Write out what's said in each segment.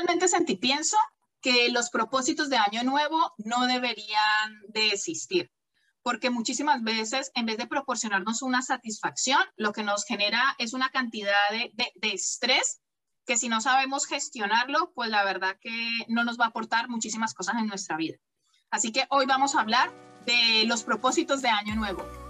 realmente sentí, pienso que los propósitos de año nuevo no deberían de existir, porque muchísimas veces, en vez de proporcionarnos una satisfacción, lo que nos genera es una cantidad de, de estrés que si no sabemos gestionarlo, pues la verdad que no nos va a aportar muchísimas cosas en nuestra vida. Así que hoy vamos a hablar de los propósitos de Año Nuevo.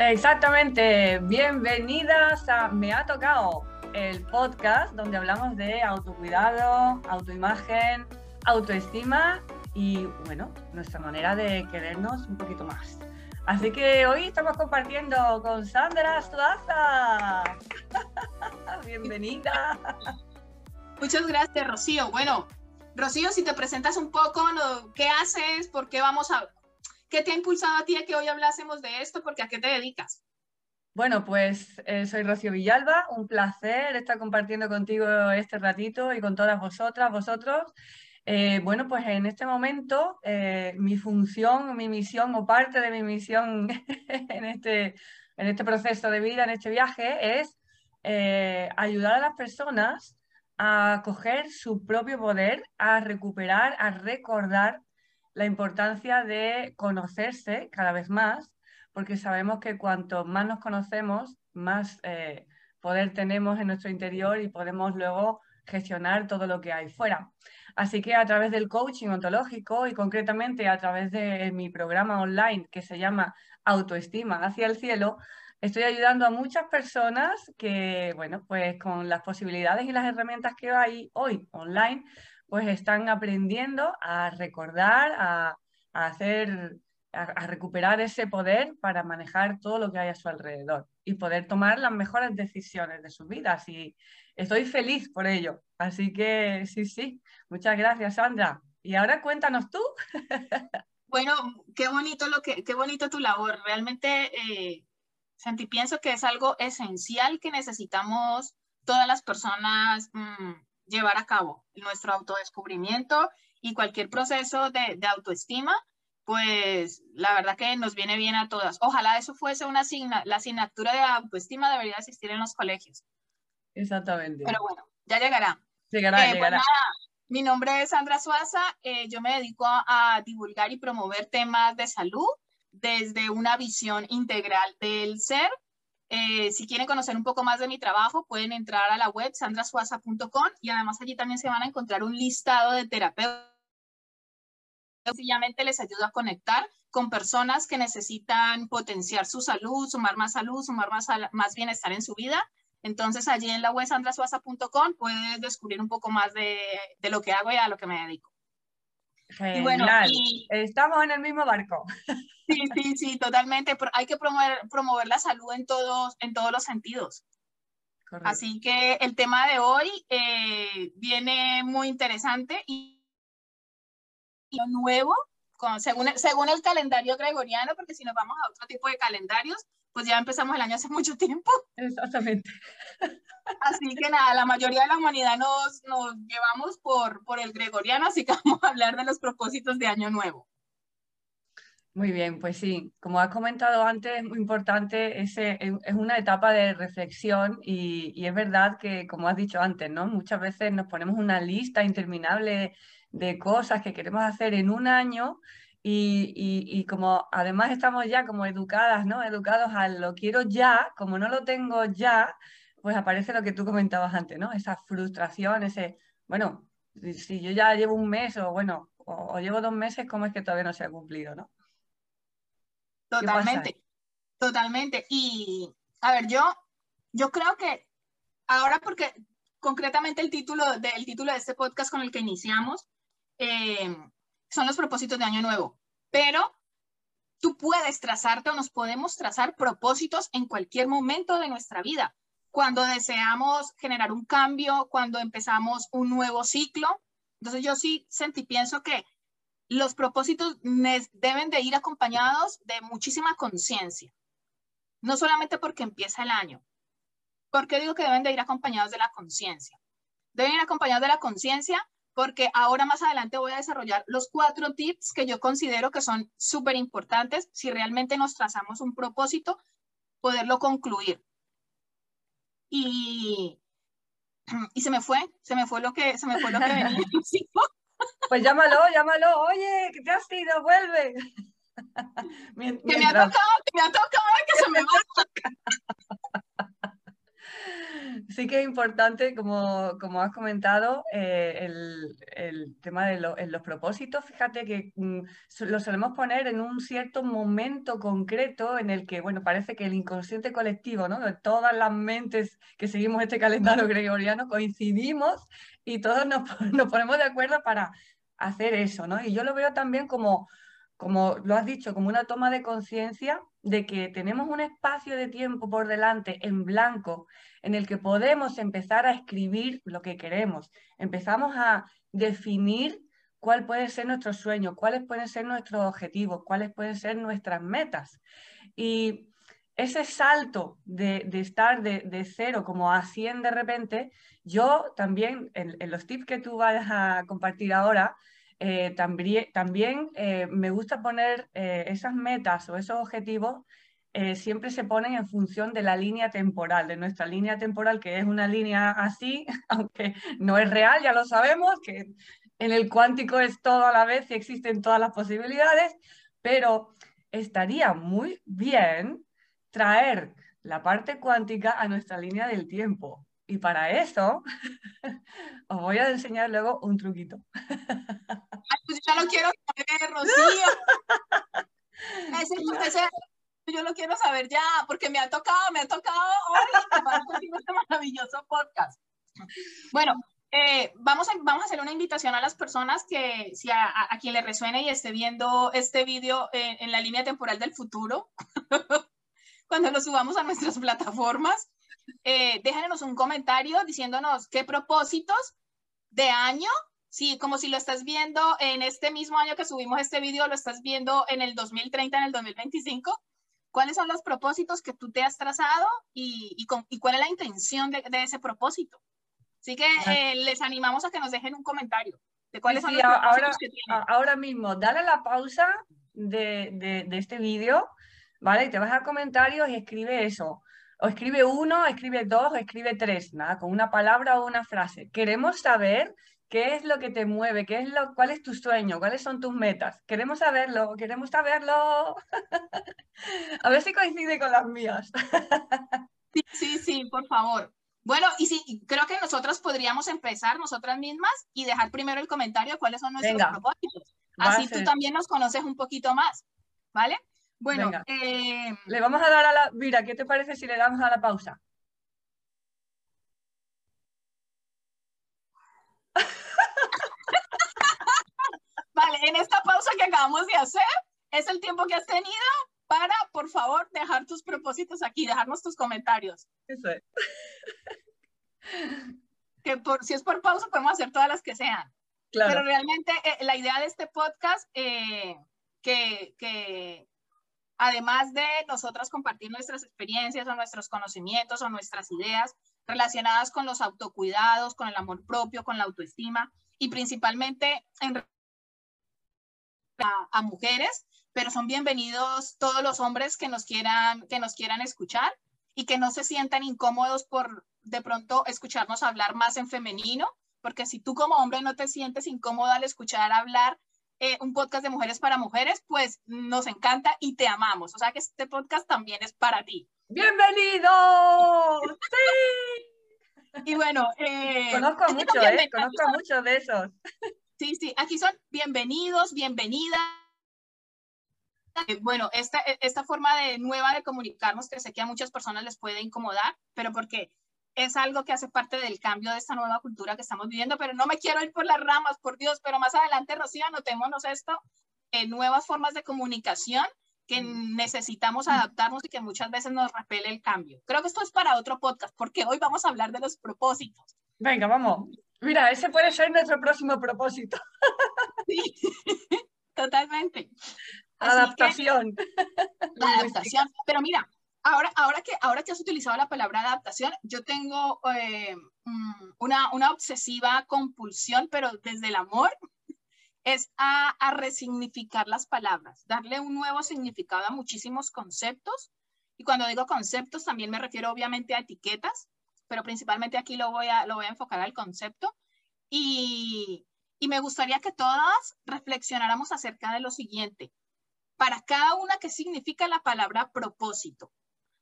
Exactamente, bienvenidas a Me ha tocado, el podcast donde hablamos de autocuidado, autoimagen, autoestima y, bueno, nuestra manera de querernos un poquito más. Así que hoy estamos compartiendo con Sandra Suaza. Bienvenida. Muchas gracias, Rocío. Bueno, Rocío, si te presentas un poco, ¿qué haces? ¿Por qué vamos a... ¿Qué te ha impulsado a ti a que hoy hablásemos de esto? Porque ¿a qué te dedicas? Bueno, pues eh, soy Rocío Villalba, un placer estar compartiendo contigo este ratito y con todas vosotras, vosotros. Eh, bueno, pues en este momento eh, mi función, mi misión o parte de mi misión en este, en este proceso de vida, en este viaje, es ayudar a las personas a coger su propio poder, a recuperar, a recordar la importancia de conocerse cada vez más, porque sabemos que cuanto más nos conocemos, más poder tenemos en nuestro interior y podemos luego gestionar todo lo que hay fuera. Así que a través del coaching ontológico y concretamente a través de mi programa online que se llama Autoestima hacia el cielo, estoy ayudando a muchas personas que, bueno, pues con las posibilidades y las herramientas que hay hoy online, pues están aprendiendo a recordar, a, hacer, a, recuperar ese poder para manejar todo lo que hay a su alrededor y poder tomar las mejores decisiones de sus vidas. Y estoy feliz por ello. Así que sí, sí, muchas gracias, Sandra. Y ahora cuéntanos tú. Bueno, qué bonito lo que, qué bonito tu labor. Realmente, eh, Santi, pienso que es algo esencial que necesitamos todas las personas mm, llevar a cabo nuestro autodescubrimiento y cualquier proceso de, de, autoestima, pues la verdad que nos viene bien a todas. Ojalá eso fuese una asigna, la asignatura de autoestima debería existir en los colegios. Exactamente. Pero bueno, ya llegará. Llegará, eh, pues llegará. mi nombre es Sandra Suaza, eh, yo me dedico a, divulgar y promover temas de salud desde una visión integral del ser. Eh, si quieren conocer un poco más de mi trabajo, pueden entrar a la web sandrasuaza.com y además allí también se van a encontrar un listado de terapeutas. Sencillamente les ayuda a conectar con personas que necesitan potenciar su salud, sumar más salud, sumar más, más bienestar en su vida entonces allí en la web sandrasuaza.com puedes descubrir un poco más de, de, lo que hago y a lo que me dedico. Genial. Y bueno, estamos en el mismo barco. Sí, sí, sí, totalmente. Hay que promover, promover la salud en todos, en todos los sentidos. Así que el tema de hoy eh, viene muy interesante y nuevo, con, según, según el calendario gregoriano, porque si nos vamos a otro tipo de calendarios, pues ya empezamos el año hace mucho tiempo. Exactamente. Así que nada, la mayoría de la humanidad nos, nos llevamos por, por el gregoriano, así que vamos a hablar de los propósitos de Año Nuevo. Muy bien, pues sí, como has comentado antes, es muy importante, ese, es una etapa de reflexión y, y, es verdad que, como has dicho antes, ¿no? muchas veces nos ponemos una lista interminable de cosas que queremos hacer en un año y, como además estamos ya como educadas, ¿no? Educados a lo quiero ya, como no lo tengo ya, pues aparece lo que tú comentabas antes, ¿no? Esa frustración, ese, bueno, si yo ya llevo un mes o bueno, o, llevo dos meses, ¿cómo es que todavía no se ha cumplido, ¿no? Totalmente, totalmente. Y a ver, yo, yo creo que ahora porque concretamente el título, de, título de este podcast con el que iniciamos, eh, son los propósitos de año nuevo, pero tú puedes trazarte o nos podemos trazar propósitos en cualquier momento de nuestra vida. Cuando deseamos generar un cambio, cuando empezamos un nuevo ciclo. Entonces yo sí sentí, pienso que los propósitos deben de ir acompañados de muchísima conciencia. No solamente porque empieza el año. ¿Por qué digo que deben de ir acompañados de la conciencia? Deben ir acompañados de la conciencia porque ahora más adelante voy a desarrollar los cuatro tips que yo considero que son súper importantes si realmente nos trazamos un propósito, poderlo concluir. Y y se me fue, se me fue lo que, se me fue lo que venía. Pues llámalo, llámalo, oye, que te has ido, vuelve. Que me ha tocado, que me ha tocado que se me va. Sí que es importante, como, como has comentado, eh, el, el, tema de los propósitos. Fíjate que mm, lo solemos poner en un cierto momento concreto en el que, bueno, parece que el inconsciente colectivo, ¿no? De todas las mentes que seguimos este calendario gregoriano, coincidimos y todos nos, nos ponemos de acuerdo para hacer eso, ¿no? Y yo lo veo también como, como lo has dicho, como una toma de conciencia de que tenemos un espacio de tiempo por delante en blanco en el que podemos empezar a escribir lo que queremos. Empezamos a definir cuál puede ser nuestro sueño, cuáles pueden ser nuestros objetivos, cuáles pueden ser nuestras metas. Y ese salto de, estar de, cero como a 100 de repente, yo también, en, los tips que tú vas a compartir ahora, eh, también, también eh, me gusta poner eh, esas metas o esos objetivos siempre se ponen en función de la línea temporal, de nuestra línea temporal, que es una línea así, aunque no es real, ya lo sabemos, que en el cuántico es todo a la vez y existen todas las posibilidades, pero estaría muy bien traer la parte cuántica a nuestra línea del tiempo. Y para eso os voy a enseñar luego un truquito. Ay, pues ya lo quiero saber, Rocío. Ese, yo lo quiero saber ya, porque me ha tocado, me ha tocado hoy este maravilloso podcast. Bueno, eh, vamos, a, vamos a hacer una invitación a las personas que, si a, a, quien le resuene y esté viendo este vídeo en, en la línea temporal del futuro, cuando lo subamos a nuestras plataformas, eh, déjanos un comentario diciéndonos qué propósitos de año, sí, como si lo estás viendo en este mismo año que subimos este video, lo estás viendo en el 2030, en el 2025, cuáles son los propósitos que tú te has trazado y, y, cuál es la intención de, de ese propósito. Así que eh, les animamos a que nos dejen un comentario de cuáles son los propósitos ahora, que tienen. Ahora mismo, dale la pausa de, de, de este vídeo, ¿vale? Y te vas a comentarios y escribe eso o escribe uno, escribe dos, o escribe tres, nada, con una palabra o una frase. Queremos saber qué es lo que te mueve, qué es lo, cuál es tu sueño, cuáles son tus metas. Queremos saberlo, queremos saberlo. A ver si coincide con las mías. Sí, sí, sí, por favor. Bueno, y sí, creo que nosotras podríamos empezar nosotras mismas y dejar primero el comentario cuáles son nuestros propósitos. Así tú también nos conoces un poquito más, ¿vale? Bueno, eh, le vamos a dar a la... Mira, ¿qué te parece si le damos a la pausa? Vale, en esta pausa que acabamos de hacer, es el tiempo que has tenido para, por favor, dejar tus propósitos aquí, dejarnos tus comentarios. Eso es. que por, si es por pausa, podemos hacer todas las que sean. Claro. Pero realmente eh, la idea de este podcast, eh, que, que, además de nosotras compartir nuestras experiencias o nuestros conocimientos o nuestras ideas relacionadas con los autocuidados, con el amor propio, con la autoestima y principalmente en a, a mujeres, pero son bienvenidos todos los hombres que nos quieran que nos quieran escuchar y que no se sientan incómodos por de pronto escucharnos hablar más en femenino, porque si tú como hombre no te sientes incómodo al escuchar hablar eh, un podcast de mujeres para mujeres, pues nos encanta y te amamos. O sea que este podcast también es para ti. ¡Bienvenido! ¡Sí! Y bueno, eh, conozco mucho, ¿eh? Conozco mucho de esos. Sí, sí, aquí son bienvenidos, bienvenidas. Eh, bueno, esta, esta forma de nueva de comunicarnos que sé que a muchas personas les puede incomodar, pero porque es algo que hace parte del cambio de esta nueva cultura que estamos viviendo, pero no me quiero ir por las ramas, por Dios, pero más adelante, Rocío, anotémonos esto, en nuevas formas de comunicación que mm. necesitamos adaptarnos y que muchas veces nos repele el cambio. Creo que esto es para otro podcast, porque hoy vamos a hablar de los propósitos. Venga, vamos. Mira, ese puede ser nuestro próximo propósito. Sí, totalmente. adaptación. la adaptación. Pero mira, Ahora, ahora, que, ahora que has utilizado la palabra adaptación, yo tengo eh, mm, una, una, obsesiva compulsión, pero desde el amor, es a, a, resignificar las palabras, darle un nuevo significado a muchísimos conceptos. Y cuando digo conceptos, también me refiero obviamente a etiquetas, pero principalmente aquí lo voy a, lo voy a enfocar al concepto. Y, y me gustaría que todas reflexionáramos acerca de lo siguiente. Para cada una, ¿qué significa la palabra propósito?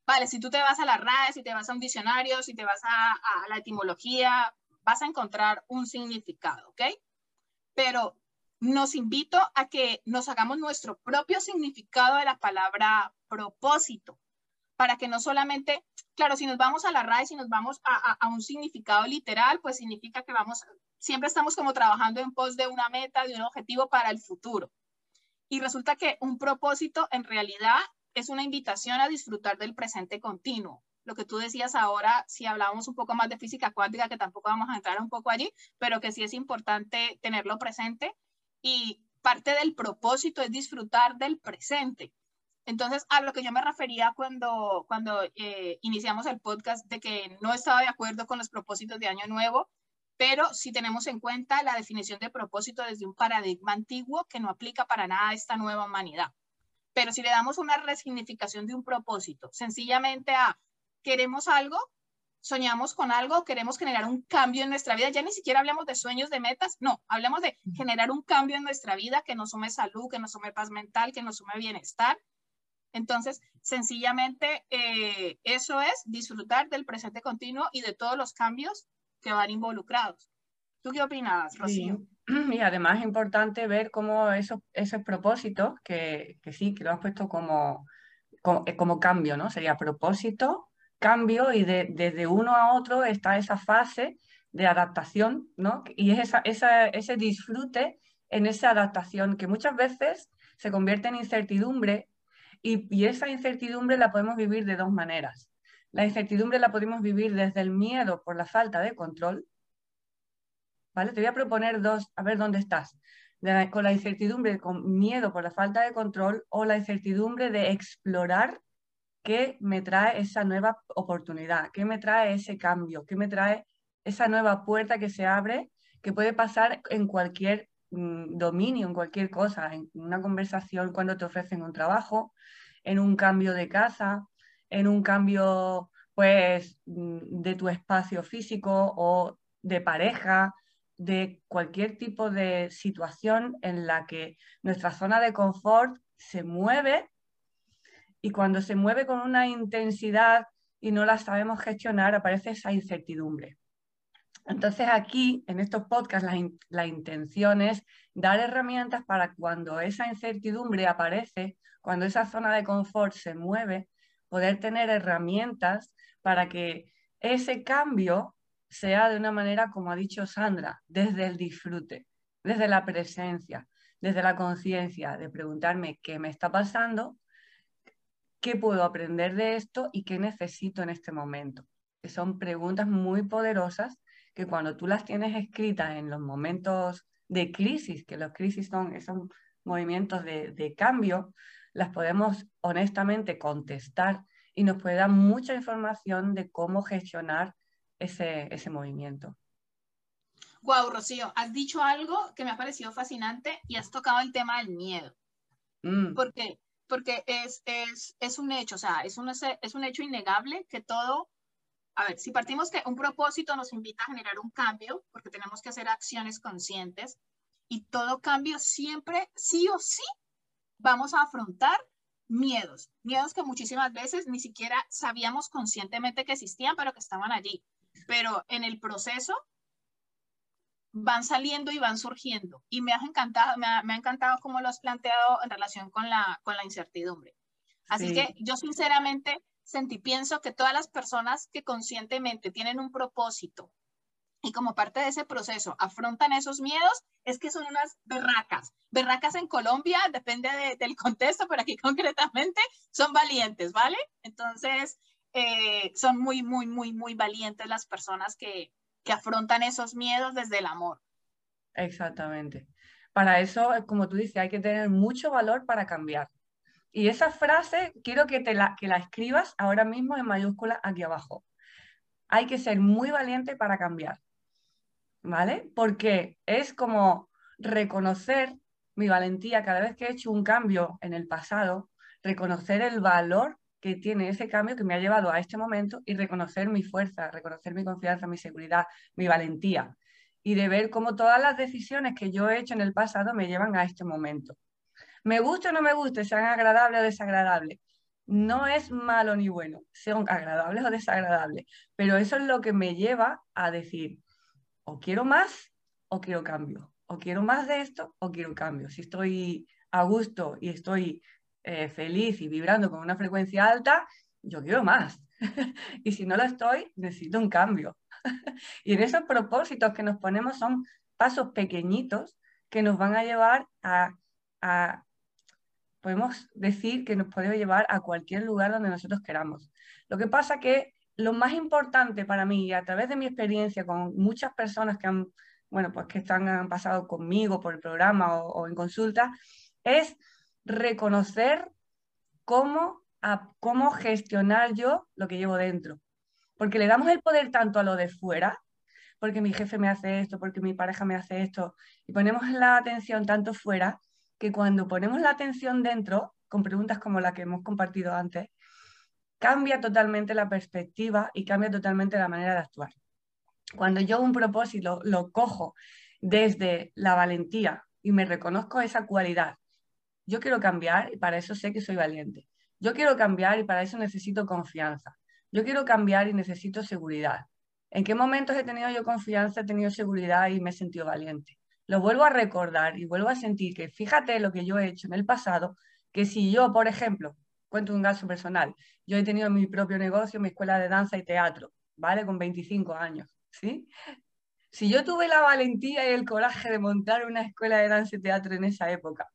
Vale, si tú te vas a la RAE, si te vas a un diccionario, si te vas a, a la etimología, vas a encontrar un significado, ¿ok? Pero nos invito a que nos hagamos nuestro propio significado de la palabra propósito, para que no solamente, claro, si nos vamos a la RAE, si nos vamos a, a, un significado literal, pues significa que vamos, siempre estamos como trabajando en pos de una meta, de un objetivo para el futuro. Y resulta que un propósito en realidad es una invitación a disfrutar del presente continuo. Lo que tú decías ahora, si hablábamos un poco más de física cuántica, que tampoco vamos a entrar un poco allí, pero que sí es importante tenerlo presente, y parte del propósito es disfrutar del presente. Entonces, a lo que yo me refería cuando, cuando eh, iniciamos el podcast de que no estaba de acuerdo con los propósitos de Año Nuevo, pero si tenemos en cuenta la definición de propósito desde un paradigma antiguo que no aplica para nada a esta nueva humanidad. Pero si le damos una resignificación de un propósito, sencillamente a queremos algo, soñamos con algo, queremos generar un cambio en nuestra vida, ya ni siquiera hablemos de sueños, de metas, no, hablemos de generar un cambio en nuestra vida que nos sume salud, que nos sume paz mental, que nos sume bienestar. Entonces, sencillamente, eh, eso es disfrutar del presente continuo y de todos los cambios que van involucrados. ¿Tú qué opinas, Rocío? Y además es importante ver cómo esos, esos propósitos, que, que sí, que lo has puesto como, como, eh, como cambio, ¿no? Sería propósito, cambio y de, desde uno a otro está esa fase de adaptación, ¿no? Y es esa, esa, ese disfrute en esa adaptación que muchas veces se convierte en incertidumbre y, esa incertidumbre la podemos vivir de dos maneras. La incertidumbre la podemos vivir desde el miedo por la falta de control. ¿Vale? Te voy a proponer dos, a ver dónde estás. Con la incertidumbre, con miedo por la falta de control o la incertidumbre de explorar qué me trae esa nueva oportunidad, qué me trae ese cambio, qué me trae esa nueva puerta que se abre, que puede pasar en cualquier dominio, en cualquier cosa, en una conversación cuando te ofrecen un trabajo, en un cambio de casa, en un cambio pues mm, de tu espacio físico o de pareja, de cualquier tipo de situación en la que nuestra zona de confort se mueve y cuando se mueve con una intensidad y no la sabemos gestionar, aparece esa incertidumbre. Entonces aquí, en estos podcasts, la, intención es dar herramientas para cuando esa incertidumbre aparece, cuando esa zona de confort se mueve, poder tener herramientas para que ese cambio sea de una manera, como ha dicho Sandra, desde el disfrute, desde la presencia, desde la conciencia, de preguntarme qué me está pasando qué puedo aprender de esto y qué necesito en este momento. Que son preguntas muy poderosas que cuando tú las tienes escritas en los momentos de crisis, que los crisis son esos movimientos de, cambio, las podemos honestamente contestar y nos puede dar mucha información de cómo gestionar ese, ese movimiento. Wow, Rocío, has dicho algo que me ha parecido fascinante y has tocado el tema del miedo. Mm. Porque porque es, es, es un hecho, o sea, es un, es un hecho innegable que todo, a ver, si partimos que un propósito nos invita a generar un cambio, porque tenemos que hacer acciones conscientes, y todo cambio siempre, sí o sí, vamos a afrontar miedos, miedos que muchísimas veces ni siquiera sabíamos conscientemente que existían, pero que estaban allí. Pero en el proceso van saliendo y van surgiendo. Y me ha encantado, me ha, encantado cómo lo has planteado en relación con la, con la incertidumbre. Así que yo sinceramente sentí, pienso que todas las personas que conscientemente tienen un propósito y como parte de ese proceso afrontan esos miedos, es que son unas berracas. Berracas en Colombia, depende del contexto, pero aquí concretamente son valientes, ¿vale? Entonces, eh, son muy, muy, muy, muy valientes las personas que, que afrontan esos miedos desde el amor. Exactamente. Para eso, como tú dices, hay que tener mucho valor para cambiar. Y esa frase quiero que, te la, que la escribas ahora mismo en mayúscula aquí abajo. Hay que ser muy valiente para cambiar. ¿Vale? Porque es como reconocer mi valentía cada vez que he hecho un cambio en el pasado, reconocer el valor que tiene ese cambio que me ha llevado a este momento y reconocer mi fuerza, reconocer mi confianza, mi seguridad, mi valentía y de ver cómo todas las decisiones que yo he hecho en el pasado me llevan a este momento. Me guste o no me guste, sean agradables o desagradables, no es malo ni bueno, sean agradables o desagradables, pero eso es lo que me lleva a decir, o quiero más o quiero cambio, o quiero más de esto o quiero cambio. Si estoy a gusto y estoy eh, feliz y vibrando con una frecuencia alta, yo quiero más. y si no lo estoy, necesito un cambio. y en esos propósitos que nos ponemos son pasos pequeñitos que nos van a llevar a, a podemos decir que nos puede llevar a cualquier lugar donde nosotros queramos. Lo que pasa que lo más importante para mí, y a través de mi experiencia con muchas personas que han, bueno, pues que están, han pasado conmigo por el programa o, en consulta, es reconocer cómo, cómo gestionar yo lo que llevo dentro. Porque le damos el poder tanto a lo de fuera, porque mi jefe me hace esto, porque mi pareja me hace esto, y ponemos la atención tanto fuera, que cuando ponemos la atención dentro, con preguntas como la que hemos compartido antes, cambia totalmente la perspectiva y cambia totalmente la manera de actuar. Cuando yo un propósito lo cojo desde la valentía y me reconozco esa cualidad, yo quiero cambiar y para eso sé que soy valiente. Yo quiero cambiar y para eso necesito confianza. Yo quiero cambiar y necesito seguridad. ¿En qué momentos he tenido yo confianza, he tenido seguridad y me he sentido valiente? Lo vuelvo a recordar y vuelvo a sentir que fíjate lo que yo he hecho en el pasado, que si yo, por ejemplo, cuento un caso personal, yo he tenido mi propio negocio, mi escuela de danza y teatro, ¿vale? Con 25 años, ¿sí? Si yo tuve la valentía y el coraje de montar una escuela de danza y teatro en esa época,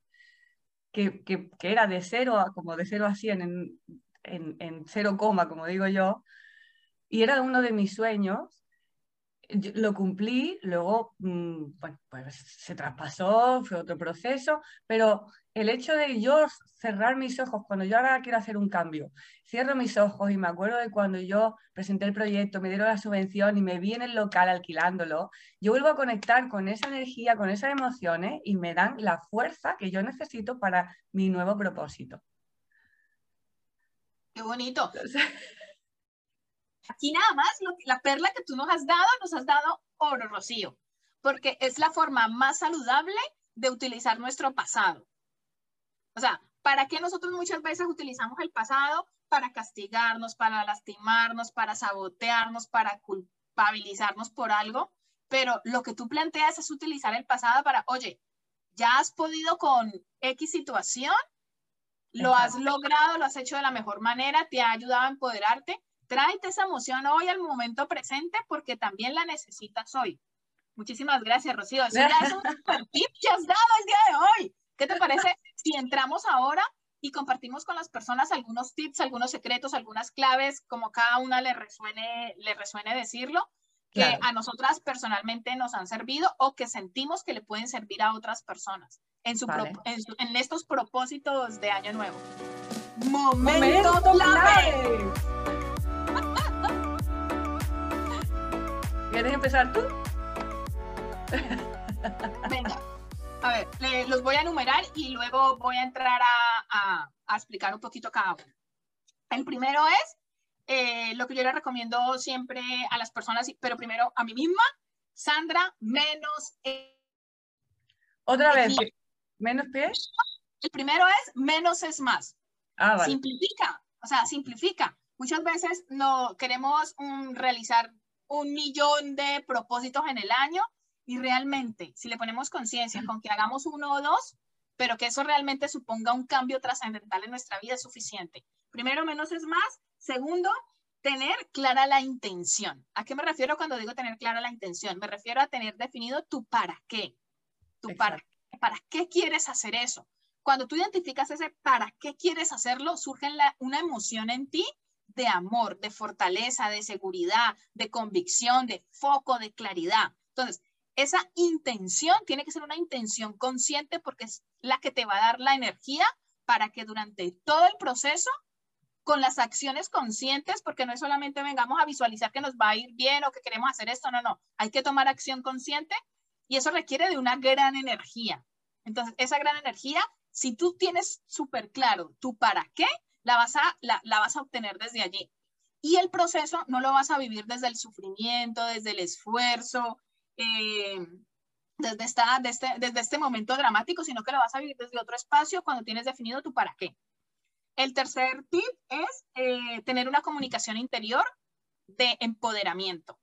que, que, era de cero a como de cero a 100 en, en, en cero coma, como digo yo, y era uno de mis sueños, lo cumplí, luego mm, bueno, pues se traspasó, fue otro proceso, pero el hecho de yo cerrar mis ojos cuando yo ahora quiero hacer un cambio, cierro mis ojos y me acuerdo de cuando yo presenté el proyecto, me dieron la subvención y me vi en el local alquilándolo, yo vuelvo a conectar con esa energía, con esas emociones y me dan la fuerza que yo necesito para mi nuevo propósito. Qué bonito. Aquí nada más, la perla que tú nos has dado, nos has dado oro, Rocío, porque es la forma más saludable de utilizar nuestro pasado. O sea, ¿para qué nosotros muchas veces utilizamos el pasado? Para castigarnos, para lastimarnos, para sabotearnos, para culpabilizarnos por algo. Pero lo que tú planteas es utilizar el pasado para, oye, ya has podido con X situación, lo has logrado, lo has hecho de la mejor manera, te ha ayudado a empoderarte tráete esa emoción hoy al momento presente porque también la necesitas hoy. Muchísimas gracias, Rocío. Eso ya es un tip que has dado el día de hoy. ¿Qué te parece si entramos ahora y compartimos con las personas algunos tips, algunos secretos, algunas claves, como cada una le resuene, le resuene decirlo, que a nosotras personalmente nos han servido o que sentimos que le pueden servir a otras personas en, su en, estos propósitos de Año Nuevo? Momento, Momento clave. ¿Quieres empezar tú? Venga, a ver, los voy a enumerar y luego voy a entrar a, explicar un poquito cada uno. El primero es eh, lo que yo le recomiendo siempre a las personas, pero primero a mí misma, Sandra, menos... Otra vez, ¿menos qué? El primero es menos es más. Ah, simplifica, o sea, simplifica. Muchas veces no queremos realizar un millón de propósitos en el año y realmente, si le ponemos conciencia con que hagamos uno o dos, pero que eso realmente suponga un cambio trascendental en nuestra vida es suficiente. Primero, menos es más. Segundo, tener clara la intención. ¿A qué me refiero cuando digo tener clara la intención? Me refiero a tener definido tu para qué. Tu para, para qué quieres hacer eso. Cuando tú identificas ese para qué quieres hacerlo, surge una emoción en ti de amor, de fortaleza, de seguridad, de convicción, de foco, de claridad. Entonces, esa intención tiene que ser una intención consciente porque es la que te va a dar la energía para que durante todo el proceso, con las acciones conscientes, porque no es solamente vengamos a visualizar que nos va a ir bien o que queremos hacer esto, no, no, hay que tomar acción consciente y eso requiere de una gran energía. Entonces, esa gran energía, si tú tienes súper claro tu para qué, la vas a, la, vas a obtener desde allí. Y el proceso no lo vas a vivir desde el sufrimiento, desde el esfuerzo, eh, desde, esta, desde, este, desde este momento dramático, sino que lo vas a vivir desde otro espacio cuando tienes definido tu para qué. El tercer tip es eh, tener una comunicación interior de empoderamiento.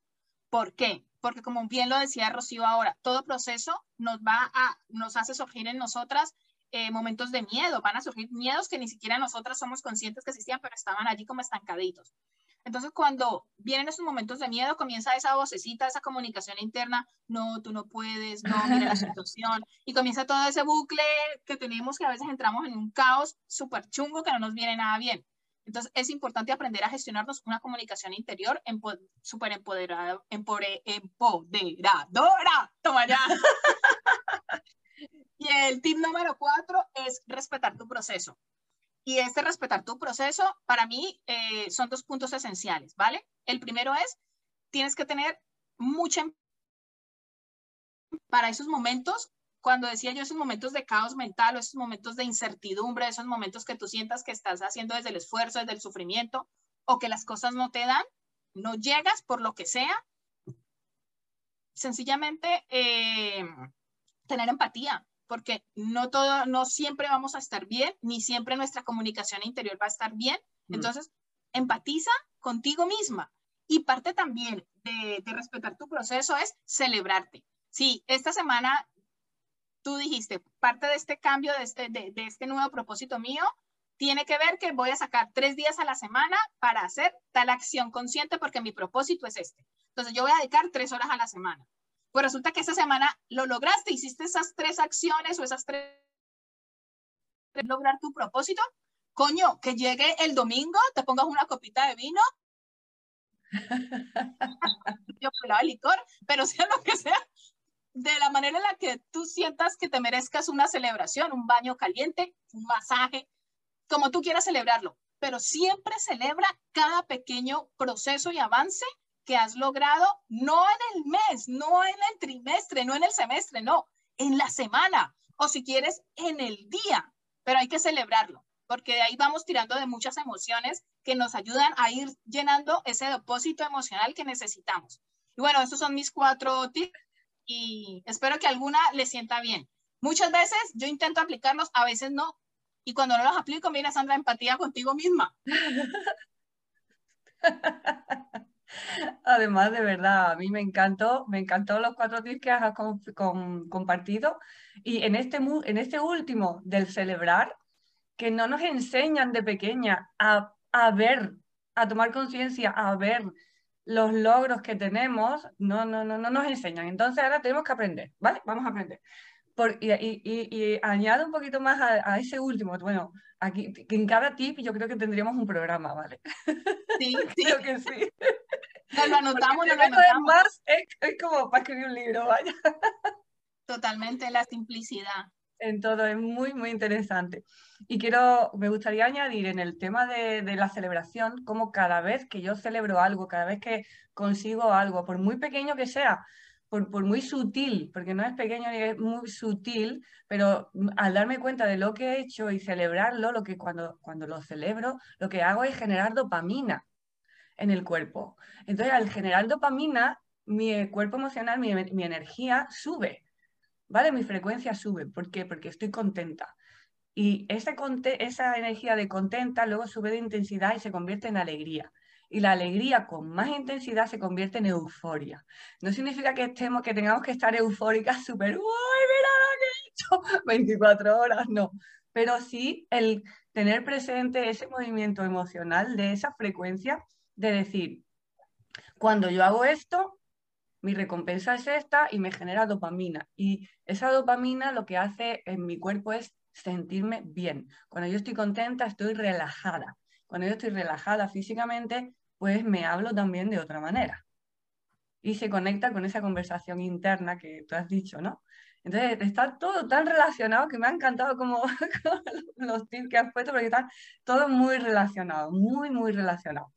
¿Por qué? Porque como bien lo decía Rocío ahora, todo proceso nos va a, nos hace surgir en nosotras eh, momentos de miedo, van a surgir miedos que ni siquiera nosotras somos conscientes que existían, pero estaban allí como estancaditos. Entonces, cuando vienen esos momentos de miedo, comienza esa vocecita, esa comunicación interna, no, tú no puedes, no, mira la situación, y comienza todo ese bucle que tenemos que a veces entramos en un caos súper chungo que no nos viene nada bien. Entonces, es importante aprender a gestionarnos una comunicación interior súper empoderada, empoderadora. Toma ya. Y el tip número cuatro es respetar tu proceso. Y este respetar tu proceso, para mí, eh, son dos puntos esenciales, ¿vale? El primero es, tienes que tener mucha... Em-, para esos momentos, cuando decía yo esos momentos de caos mental o esos momentos de incertidumbre, esos momentos que tú sientas que estás haciendo desde el esfuerzo, desde el sufrimiento, o que las cosas no te dan, no llegas por lo que sea, sencillamente eh, tener empatía, porque no todo, no siempre vamos a estar bien, ni siempre nuestra comunicación interior va a estar bien. Mm. Entonces, empatiza contigo misma. Y parte también de, respetar tu proceso es celebrarte. Sí, esta semana tú dijiste, parte de este cambio, de este, de, de este nuevo propósito mío, tiene que ver que voy a sacar tres días a la semana para hacer tal acción consciente porque mi propósito es este. Entonces yo voy a dedicar tres horas a la semana. Pues resulta que esa semana lo lograste, hiciste esas tres acciones o esas tres lograr tu propósito. Coño, que llegue el domingo, te pongas una copita de vino, yo el licor, pero sea lo que sea, de la manera en la que tú sientas que te merezcas una celebración, un baño caliente, un masaje, como tú quieras celebrarlo, pero siempre celebra cada pequeño proceso y avance que has logrado, no en el mes, no en el trimestre, no en el semestre, no, en la semana o si quieres en el día, pero hay que celebrarlo, porque de ahí vamos tirando de muchas emociones que nos ayudan a ir llenando ese depósito emocional que necesitamos. Y bueno, estos son mis cuatro tips y espero que alguna le sienta bien. Muchas veces yo intento aplicarlos, a veces no. Y cuando no los aplico, mira, Sandra, empatía contigo misma. Además, de verdad, a mí me encantó, me encantó los cuatro tips que has compartido. Y en este, en este último del celebrar, que no nos enseñan de pequeña a, a ver, a tomar conciencia, a ver los logros que tenemos, no, no, no, no nos enseñan. Entonces ahora tenemos que aprender, ¿vale? Vamos a aprender. Por, y, y, y, añado un poquito más a, ese último, bueno, aquí en cada tip yo creo que tendríamos un programa, ¿vale? Sí, creo que sí. Nos lo anotamos, nos lo anotamos. Más es, es, como para escribir un libro, vaya. Totalmente, la simplicidad. En todo, es muy, muy interesante. Y quiero, me gustaría añadir en el tema de, de la celebración, como cada vez que yo celebro algo, cada vez que consigo algo, por muy pequeño que sea, por, muy sutil, porque no es pequeño ni es muy sutil, pero al darme cuenta de lo que he hecho y celebrarlo, lo que cuando, cuando lo celebro, lo que hago es generar dopamina en el cuerpo. Entonces, al generar dopamina, mi cuerpo emocional, mi, mi energía sube, ¿vale? Mi frecuencia sube. ¿Por qué? Porque estoy contenta. Y esa, esa energía de contenta luego sube de intensidad y se convierte en alegría y la alegría con más intensidad se convierte en euforia. No significa que estemos, que tengamos que estar eufóricas súper, ¡Uy, mira lo que he hecho! 24 horas, no. Pero sí el tener presente ese movimiento emocional de esa frecuencia de decir, cuando yo hago esto, mi recompensa es esta y me genera dopamina. Y esa dopamina lo que hace en mi cuerpo es sentirme bien. Cuando yo estoy contenta, estoy relajada. Cuando yo estoy relajada físicamente, pues me hablo también de otra manera. Y se conecta con esa conversación interna que tú has dicho, ¿no? Entonces está todo tan relacionado que me ha encantado como, los tips que has puesto, porque están todos muy relacionados, muy, muy relacionados.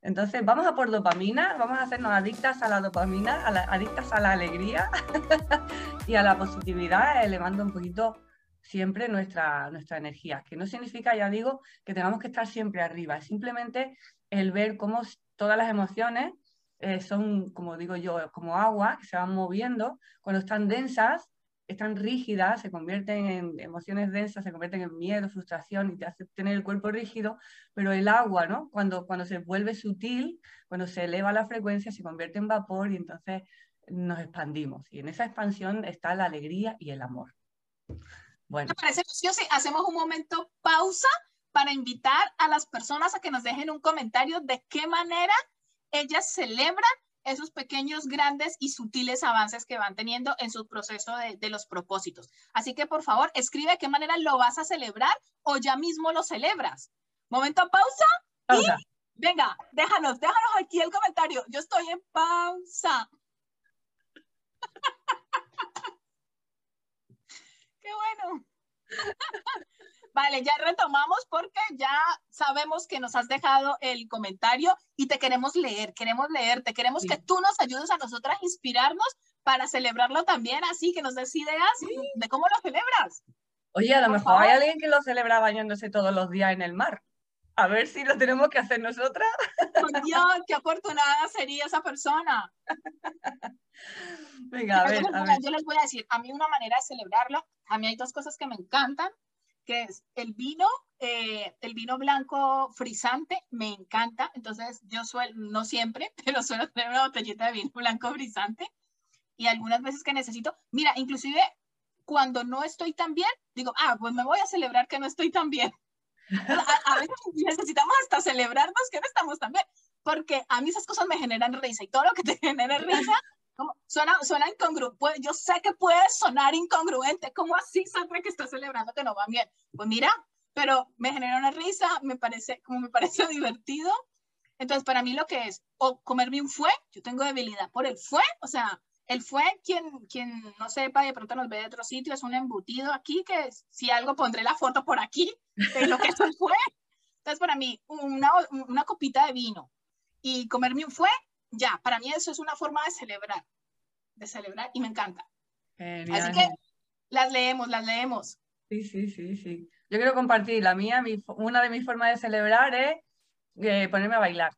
Entonces, vamos a por dopamina, vamos a hacernos adictas a la dopamina, a adictas a la alegría y a la positividad, elevando un poquito siempre nuestra, nuestra energía, que no significa, ya digo, que tengamos que estar siempre arriba, simplemente el ver cómo todas las emociones eh, son, como digo yo, como agua que se van moviendo, cuando están densas, están rígidas, se convierten en emociones densas, se convierten en miedo, frustración y te hace tener el cuerpo rígido, pero el agua, ¿no? Cuando, cuando se vuelve sutil, cuando se eleva la frecuencia, se convierte en vapor y entonces nos expandimos. Y en esa expansión está la alegría y el amor. Bueno. Me parece hacemos un momento pausa para invitar a las personas a que nos dejen un comentario de qué manera ellas celebran esos pequeños, grandes y sutiles avances que van teniendo en su proceso de, los propósitos. Así que por favor, escribe de qué manera lo vas a celebrar o ya mismo lo celebras. Momento pausa. pausa. Y venga, déjanos, déjanos aquí el comentario. Yo estoy en pausa. qué bueno. Vale, ya retomamos porque ya sabemos que nos has dejado el comentario y te queremos leer, queremos leerte, queremos que tú nos ayudes a nosotras a inspirarnos para celebrarlo también, así que nos des ideas de cómo lo celebras. Oye, a lo mejor hay alguien que lo celebra bañándose todos los días en el mar. A ver si lo tenemos que hacer nosotras. Por Dios, qué afortunada sería esa persona. Venga, a ver, a ver. Yo les voy a decir, a mí una manera de celebrarlo, a mí hay dos cosas que me encantan que es el vino, eh, el vino blanco frisante, me encanta. Entonces, yo suelo, no siempre, pero suelo tener una botellita de vino blanco frisante. Y algunas veces que necesito, mira, inclusive cuando no estoy tan bien, digo, ah, pues me voy a celebrar que no estoy tan bien. A, veces necesitamos hasta celebrarnos que no estamos tan bien, porque a mí esas cosas me generan risa y todo lo que te genera risa Suena, suena incongruente. Yo sé que puede sonar incongruente. ¿Cómo así sabe que está celebrando que no va bien? Pues mira, pero me genera una risa, me parece, como me parece divertido. Entonces, para mí lo que es, o comerme un fue, yo tengo debilidad por el fue, o sea, el fue, quien, quien no sepa, de pronto nos ve de otro sitio, es un embutido aquí, que si algo pondré la foto por aquí de lo que es el fue. Entonces, para mí, una, una copita de vino y comerme un fue, ya, para mí eso es una forma de celebrar, de celebrar y me encanta. Así que las leemos, las leemos. Sí, sí, sí, sí. Yo quiero compartir la mía, una de mis formas de celebrar es eh, ponerme a bailar.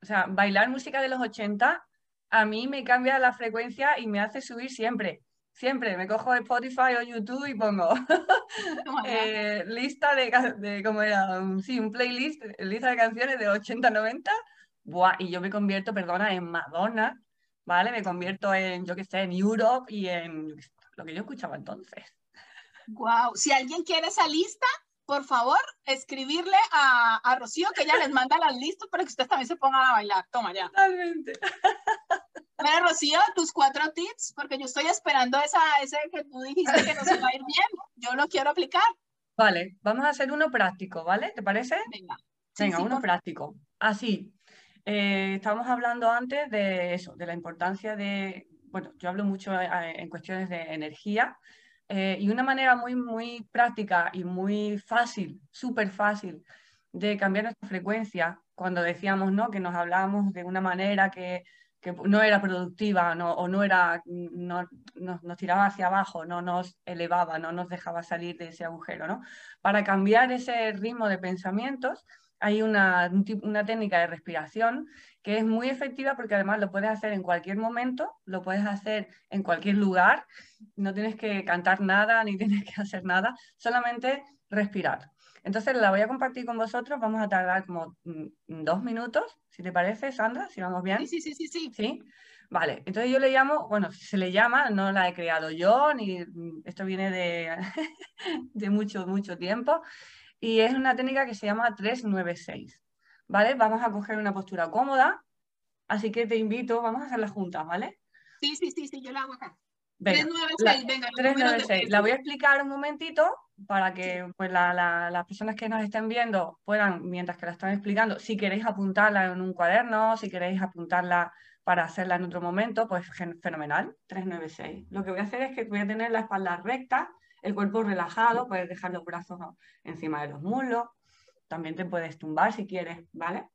O sea, bailar música de los 80 a mí me cambia la frecuencia y me hace subir siempre. Siempre me cojo Spotify o YouTube y pongo eh, lista de, de, ¿cómo era? Sí, un playlist, lista de canciones de 80, 90 y yo me convierto, perdona, en Madonna, ¿vale? Me convierto en, yo qué sé, en Europe y en lo que yo escuchaba entonces. Wow, si alguien quiere esa lista, por favor, escribirle a, a Rocío que ella les manda las listas para que ustedes también se pongan a bailar. Toma ya. Totalmente. Mira, Rocío, tus cuatro tips, porque yo estoy esperando esa, ese que tú dijiste que nos iba a ir bien. Yo lo quiero aplicar. Vale, vamos a hacer uno práctico, ¿vale? ¿Te parece? Venga. Venga, uno práctico. Así, eh, estábamos hablando antes de eso, de la importancia de, bueno, yo hablo mucho eh, en cuestiones de energía eh, y una manera muy, muy práctica y muy fácil, súper fácil de cambiar nuestra frecuencia cuando decíamos ¿no? que nos hablábamos de una manera que, que no era productiva no, o no era, no, nos tiraba hacia abajo, no nos elevaba, no nos dejaba salir de ese agujero. ¿no? Para cambiar ese ritmo de pensamientos, hay una, una, técnica de respiración que es muy efectiva porque además lo puedes hacer en cualquier momento, lo puedes hacer en cualquier lugar, no tienes que cantar nada ni tienes que hacer nada, solamente respirar. Entonces la voy a compartir con vosotros, vamos a tardar como mm, dos minutos, si te parece, Sandra, si vamos bien. Sí, sí, sí, sí. ¿Sí? Vale, entonces yo le llamo, bueno, se le llama, no la he creado yo, ni mm, esto viene de, de mucho, mucho tiempo, y es una técnica que se llama 396. ¿Vale? Vamos a coger una postura cómoda, así que te invito, vamos a hacerla juntas, ¿vale? Sí, sí, sí, sí, yo la hago acá. 396, venga. 396. La voy a explicar un momentito para que pues, las personas que nos estén viendo puedan, mientras que la están explicando, si queréis apuntarla en un cuaderno, si queréis apuntarla para hacerla en otro momento, pues fenomenal, 396. Lo que voy a hacer es que voy a tener la espalda recta, el cuerpo relajado, puedes dejar los brazos encima de los muslos, también te puedes tumbar si quieres, ¿vale?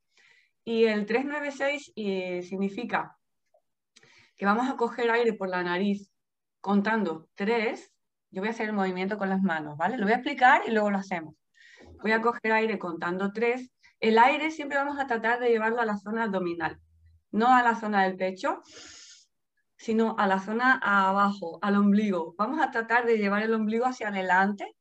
Y el 396 eh, significa que vamos a coger aire por la nariz contando 3, Yo voy a hacer el movimiento con las manos, ¿vale? Lo voy a explicar y luego lo hacemos. Voy a coger aire contando tres. El aire siempre vamos a tratar de llevarlo a la zona abdominal, no a la zona del pecho, sino a la zona abajo, al ombligo. Vamos a tratar de llevar el ombligo hacia adelante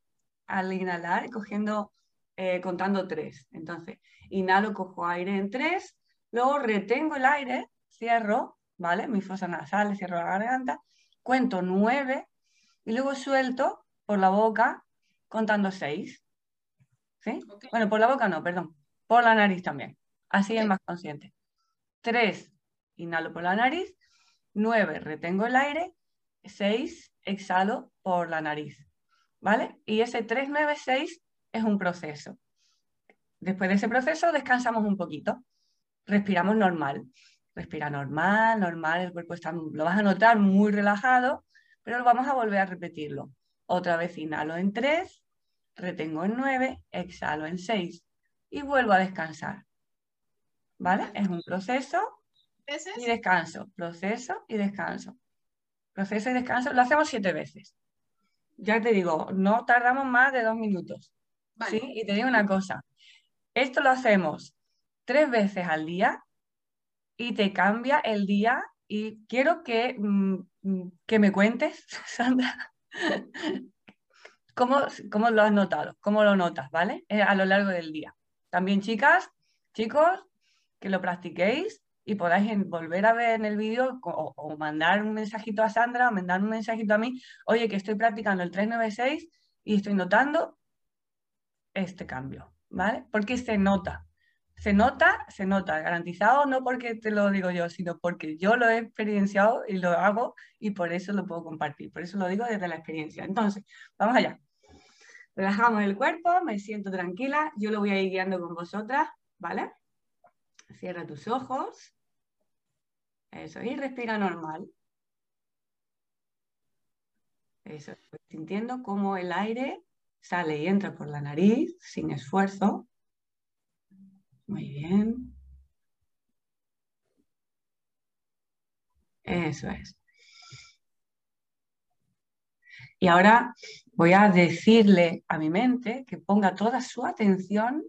al inhalar, cogiendo, eh, contando tres. Entonces, inhalo, cojo aire en tres, luego retengo el aire, cierro, ¿vale? Mi fosa nasal, cierro la garganta, cuento nueve y luego suelto por la boca contando seis. ¿Sí? Bueno, por la boca no, perdón, por la nariz también. Así es más consciente. Tres, inhalo por la nariz. Nueve, retengo el aire. Seis, exhalo por la nariz. ¿Vale? Y ese 3, 9, 6 es un proceso. Después de ese proceso descansamos un poquito. Respiramos normal. Respira normal, normal, el cuerpo está, lo vas a notar muy relajado, pero vamos a volver a repetirlo. Otra vez inhalo en 3, retengo en 9, exhalo en 6 y vuelvo a descansar. ¿Vale? Es un proceso y descanso, proceso y descanso. Proceso y descanso, lo hacemos siete veces. Ya te digo, no tardamos más de dos minutos. ¿sí? Y te digo una cosa, esto lo hacemos tres veces al día y te cambia el día y quiero que, mm, mm, que me cuentes, Sandra, ¿cómo, ¿cómo, lo has notado, cómo lo notas, ¿vale? Eh, a lo largo del día. También chicas, chicos, que lo practiquéis y podáis volver a ver en el vídeo o, mandar un mensajito a Sandra o mandar un mensajito a mí, oye, que estoy practicando el 396 y estoy notando este cambio, ¿vale? Porque se nota, se nota, se nota, garantizado no porque te lo digo yo, sino porque yo lo he experienciado y lo hago y por eso lo puedo compartir, por eso lo digo desde la experiencia. Entonces, vamos allá. Relajamos el cuerpo, me siento tranquila, yo lo voy a ir guiando con vosotras, ¿vale? Cierra tus ojos. Eso, y respira normal. Eso, sintiendo cómo el aire sale y entra por la nariz sin esfuerzo. Muy bien. Eso es. Y ahora voy a decirle a mi mente que ponga toda su atención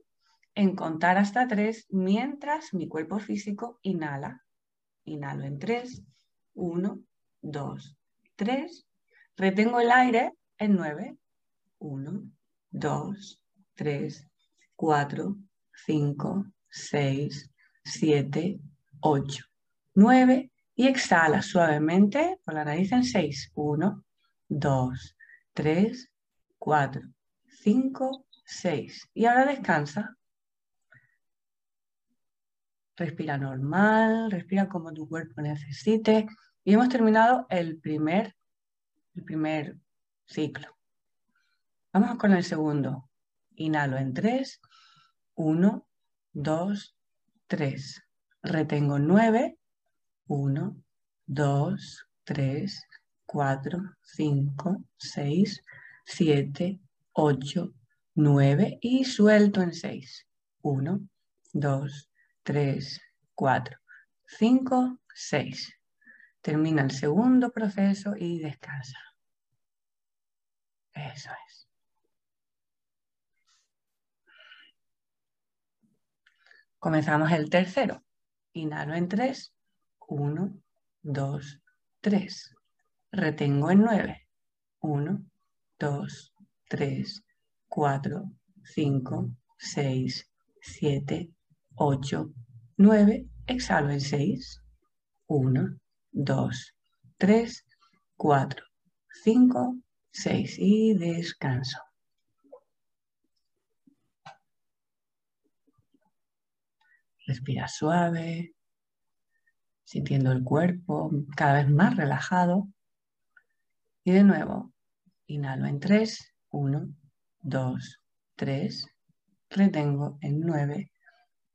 en contar hasta tres mientras mi cuerpo físico inhala. Inhalo en tres. Uno, dos, tres. Retengo el aire en nueve. Uno, dos, tres, cuatro, cinco, 6, 7, 8, 9 y exhala suavemente por la nariz en 6. 1, 2, 3, 4, 5, 6. Y ahora descansa. Respira normal, respira como tu cuerpo necesite. Y hemos terminado el primer, el primer ciclo. Vamos con el segundo. Inhalo en 3, 1, 2, 3. Retengo 9. 1, 2, 3, 4, 5, 6, 7, 8, 9 y suelto en 6. 1, 2, 3, 4, 5, 6. Termina el segundo proceso y descansa. Eso es. Comenzamos el tercero. Inhalo en 3. 1, 2, 3. Retengo en 9. 1, 2, 3, 4, 5, 6, 7, 8, 9. Exhalo en 6. 1, 2, 3, 4, 5, 6 y descanso. Respira suave, sintiendo el cuerpo cada vez más relajado. Y de nuevo, inhalo en 3, 1, 2, 3. Retengo en 9,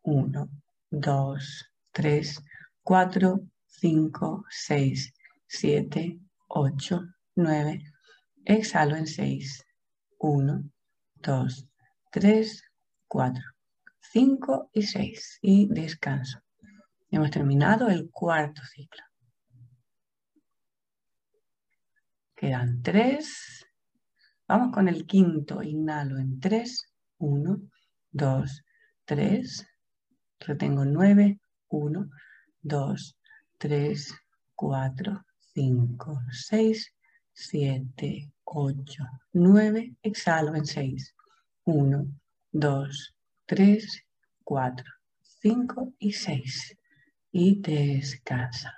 1, 2, 3, 4, 5, 6, 7, 8, 9. Exhalo en 6, 1, 2, 3, 4. 5 y 6 y descanso. Hemos terminado el cuarto ciclo. Quedan tres Vamos con el quinto. Inhalo en 3, 1, 2, 3. Retengo 9, 1, 2, 3, 4, 5, 6, 7, 8, 9. Exhalo en 6. 1, 2, 3, 4, 5 y 6. Y descansa.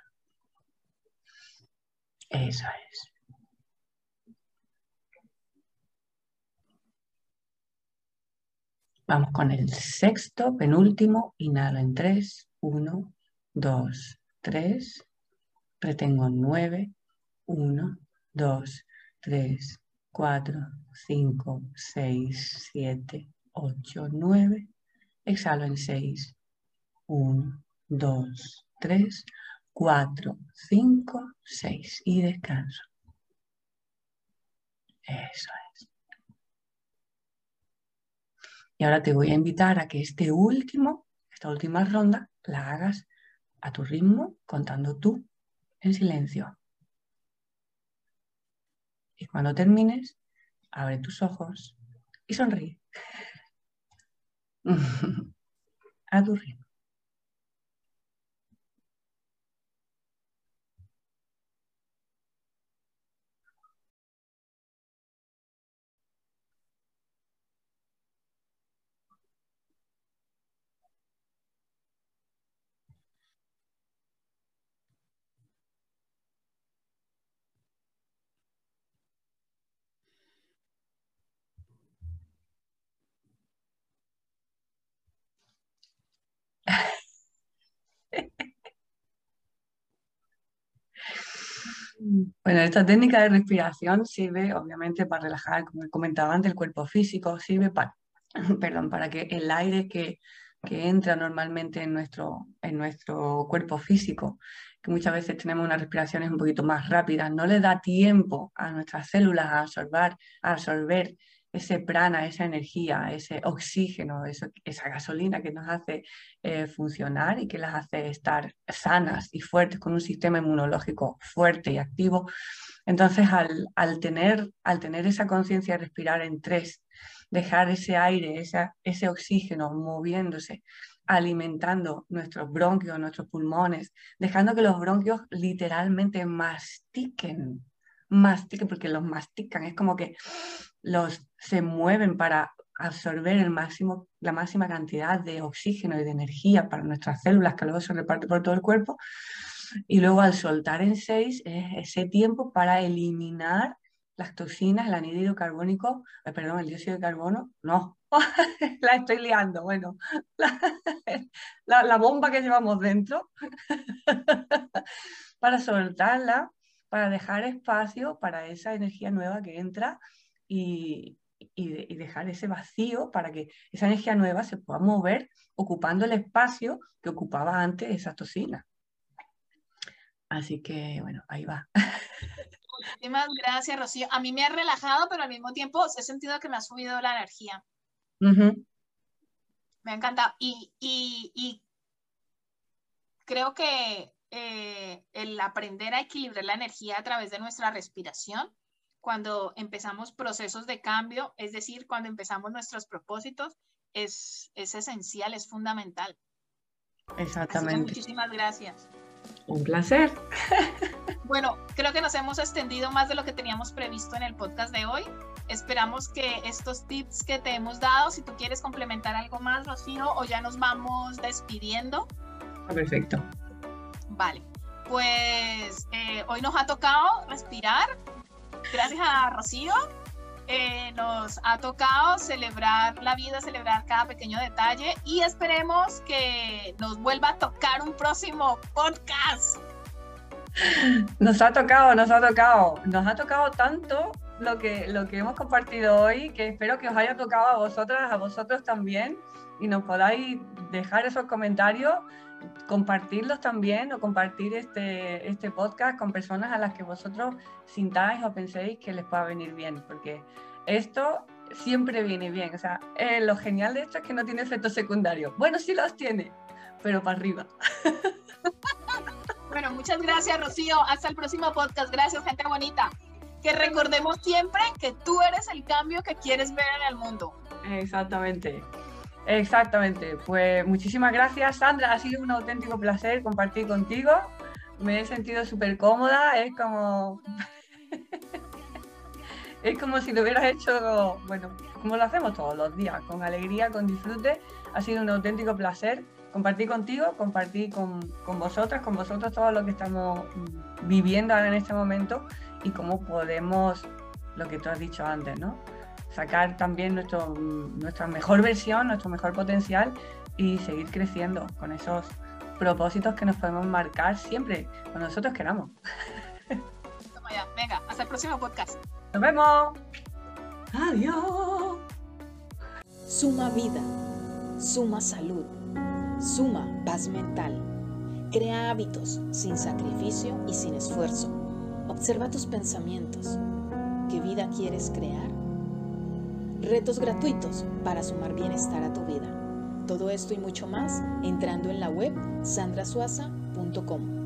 Eso es. Vamos con el sexto, penúltimo. Inhalo en 3, 1, 2, 3. Retengo 9, 1, 2, 3, 4, 5, 6, 7, 8, 9. Exhalo en 6, 1, 2, 3, 4, 5, 6 y descanso. Eso es. Y ahora te voy a invitar a que este último, esta última ronda, la hagas a tu ritmo, contando tú en silencio. Y cuando termines, abre tus ojos y sonríe. a tu ritmo. Bueno, esta técnica de respiración sirve obviamente para relajar, como comentaba antes, el cuerpo físico, sirve para, perdón, para que el aire que, que entra normalmente en nuestro, en nuestro cuerpo físico, que muchas veces tenemos unas respiraciones un poquito más rápidas, no le da tiempo a nuestras células a absorber, a absorber ese prana, esa energía, ese oxígeno, esa gasolina que nos hace eh, funcionar y que las hace estar sanas y fuertes con un sistema inmunológico fuerte y activo. Entonces, al, tener, al tener esa conciencia de respirar en tres, dejar ese aire, ese oxígeno moviéndose, alimentando nuestros bronquios, nuestros pulmones, dejando que los bronquios literalmente mastiquen, mastiquen, porque los mastican, es como que los se mueven para absorber el máximo, la máxima cantidad de oxígeno y de energía para nuestras células que luego se reparte por todo el cuerpo. Y luego al soltar en 6 es ese tiempo para eliminar las toxinas, el anhídrido carbónico, eh, perdón, el dióxido de carbono, no, la estoy liando, bueno, la bomba que llevamos dentro, para soltarla, para dejar espacio para esa energía nueva que entra y, y, dejar ese vacío para que esa energía nueva se pueda mover ocupando el espacio que ocupaba antes esa toxina. Así que, bueno, ahí va. Muchísimas gracias, Rocío. A mí me ha relajado, pero al mismo tiempo he sentido que me ha subido la energía. Me ha encantado. Y, y, y creo que eh, el aprender a equilibrar la energía a través de nuestra respiración cuando empezamos procesos de cambio, es decir, cuando empezamos nuestros propósitos, es, es esencial, es fundamental. Exactamente. muchísimas gracias. Un placer. Bueno, creo que nos hemos extendido más de lo que teníamos previsto en el podcast de hoy. Esperamos que estos tips que te hemos dado, si tú quieres complementar algo más, Rocío, o ya nos vamos despidiendo. Perfecto. Vale, pues eh, hoy nos ha tocado respirar, gracias a Rocío, eh, nos ha tocado celebrar la vida, celebrar cada pequeño detalle y esperemos que nos vuelva a tocar un próximo podcast. Nos ha tocado, nos ha tocado, nos ha tocado tanto lo que, lo que hemos compartido hoy que espero que os haya tocado a vosotras, a vosotros también y nos podáis dejar esos comentarios compartirlos también o compartir este, este podcast con personas a las que vosotros sintáis o penséis que les pueda venir bien, porque esto siempre viene bien. O sea, eh, lo genial de esto es que no tiene efectos secundarios. Bueno, sí los tiene, pero para arriba. Bueno, muchas gracias, Rocío. Hasta el próximo podcast. Gracias, gente bonita. que recordemos siempre que tú eres el cambio que quieres ver en el mundo. Exactamente. Exactamente. Pues muchísimas gracias, Sandra. Ha sido un auténtico placer compartir contigo. Me he sentido súper cómoda. Es como. es como si lo hubieras hecho, bueno, como lo hacemos todos los días, con alegría, con disfrute. Ha sido un auténtico placer compartir contigo, compartir con, con vosotras, con vosotros todo lo que estamos viviendo ahora en este momento y cómo podemos, lo que tú has dicho antes, ¿no? Sacar también nuestro, nuestra mejor versión, nuestro mejor potencial y seguir creciendo con esos propósitos que nos podemos marcar siempre, cuando nosotros queramos. Venga, hasta el próximo podcast. Nos vemos. Adiós. Suma vida, suma salud, suma paz mental. Crea hábitos sin sacrificio y sin esfuerzo. Observa tus pensamientos. ¿Qué vida quieres crear? Retos gratuitos para sumar bienestar a tu vida. Todo esto y mucho más entrando en la web sandrasuaza.com.